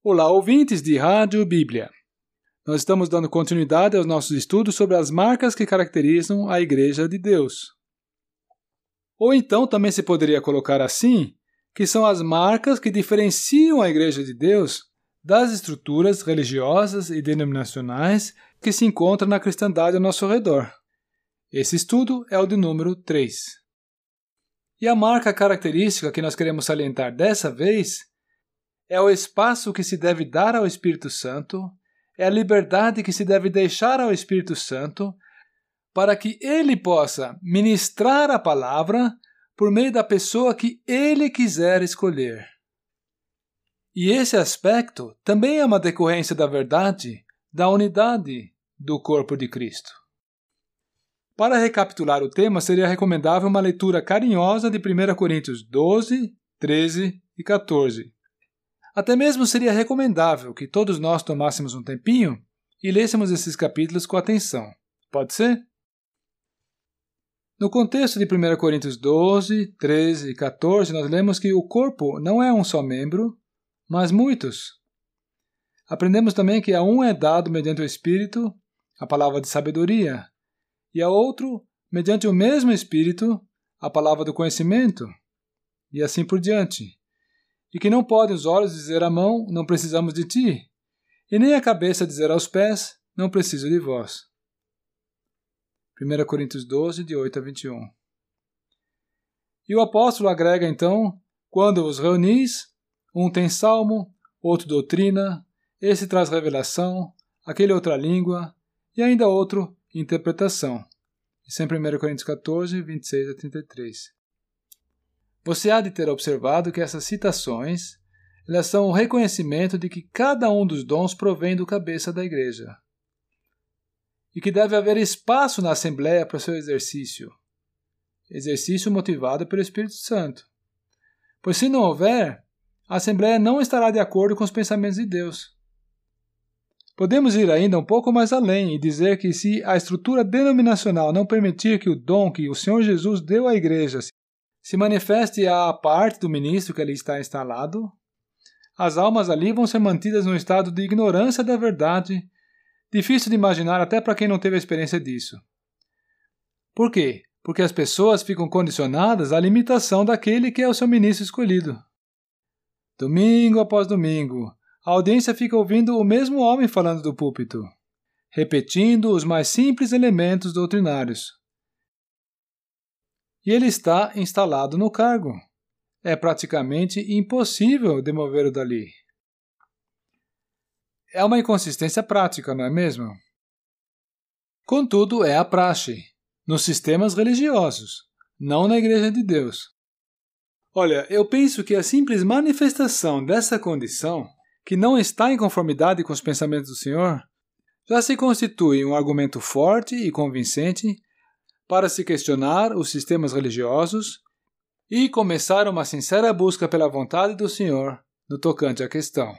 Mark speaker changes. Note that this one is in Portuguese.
Speaker 1: Olá, ouvintes de Rádio Bíblia. Nós estamos dando continuidade aos nossos estudos sobre as marcas que caracterizam a Igreja de Deus. Ou então também se poderia colocar assim, que são as marcas que diferenciam a Igreja de Deus das estruturas religiosas e denominacionais que se encontram na cristandade ao nosso redor. Esse estudo é o de número 3. E a marca característica que nós queremos salientar dessa vez é o espaço que se deve dar ao Espírito Santo, é a liberdade que se deve deixar ao Espírito Santo, para que ele possa ministrar a palavra por meio da pessoa que ele quiser escolher. E esse aspecto também é uma decorrência da verdade da unidade do corpo de Cristo. Para recapitular o tema, seria recomendável uma leitura carinhosa de 1 Coríntios 12, 13 e 14. Até mesmo seria recomendável que todos nós tomássemos um tempinho e lêssemos esses capítulos com atenção. Pode ser? No contexto de 1 Coríntios 12, 13 e 14, nós lemos que o corpo não é um só membro, mas muitos. Aprendemos também que a um é dado mediante o Espírito a palavra de sabedoria, e a outro, mediante o mesmo Espírito, a palavra do conhecimento, e assim por diante e que não podem os olhos dizer à mão, não precisamos de ti, e nem a cabeça dizer aos pés, não preciso de vós. 1 Coríntios 12, de 8 a 21. E o apóstolo agrega então: quando vos reunis, um tem salmo, outro doutrina, esse traz revelação, aquele outra língua, e ainda outro interpretação. Isso é em 1 Coríntios 14, 26 a 33. Você há de ter observado que essas citações elas são o reconhecimento de que cada um dos dons provém do cabeça da igreja e que deve haver espaço na Assembleia para o seu exercício. Exercício motivado pelo Espírito Santo. Pois se não houver, a Assembleia não estará de acordo com os pensamentos de Deus. Podemos ir ainda um pouco mais além e dizer que se a estrutura denominacional não permitir que o dom que o Senhor Jesus deu à igreja se manifeste a parte do ministro que ali está instalado, as almas ali vão ser mantidas num estado de ignorância da verdade, difícil de imaginar até para quem não teve experiência disso. Por quê? Porque as pessoas ficam condicionadas à limitação daquele que é o seu ministro escolhido. Domingo após domingo, a audiência fica ouvindo o mesmo homem falando do púlpito, repetindo os mais simples elementos doutrinários, e ele está instalado no cargo. É praticamente impossível demovê-lo dali. É uma inconsistência prática, não é mesmo? Contudo, é a praxe, nos sistemas religiosos, não na Igreja de Deus. Olha, eu penso que a simples manifestação dessa condição, que não está em conformidade com os pensamentos do Senhor, já se constitui um argumento forte e convincente para se questionar os sistemas religiosos e começar uma sincera busca pela vontade do Senhor no tocante à questão.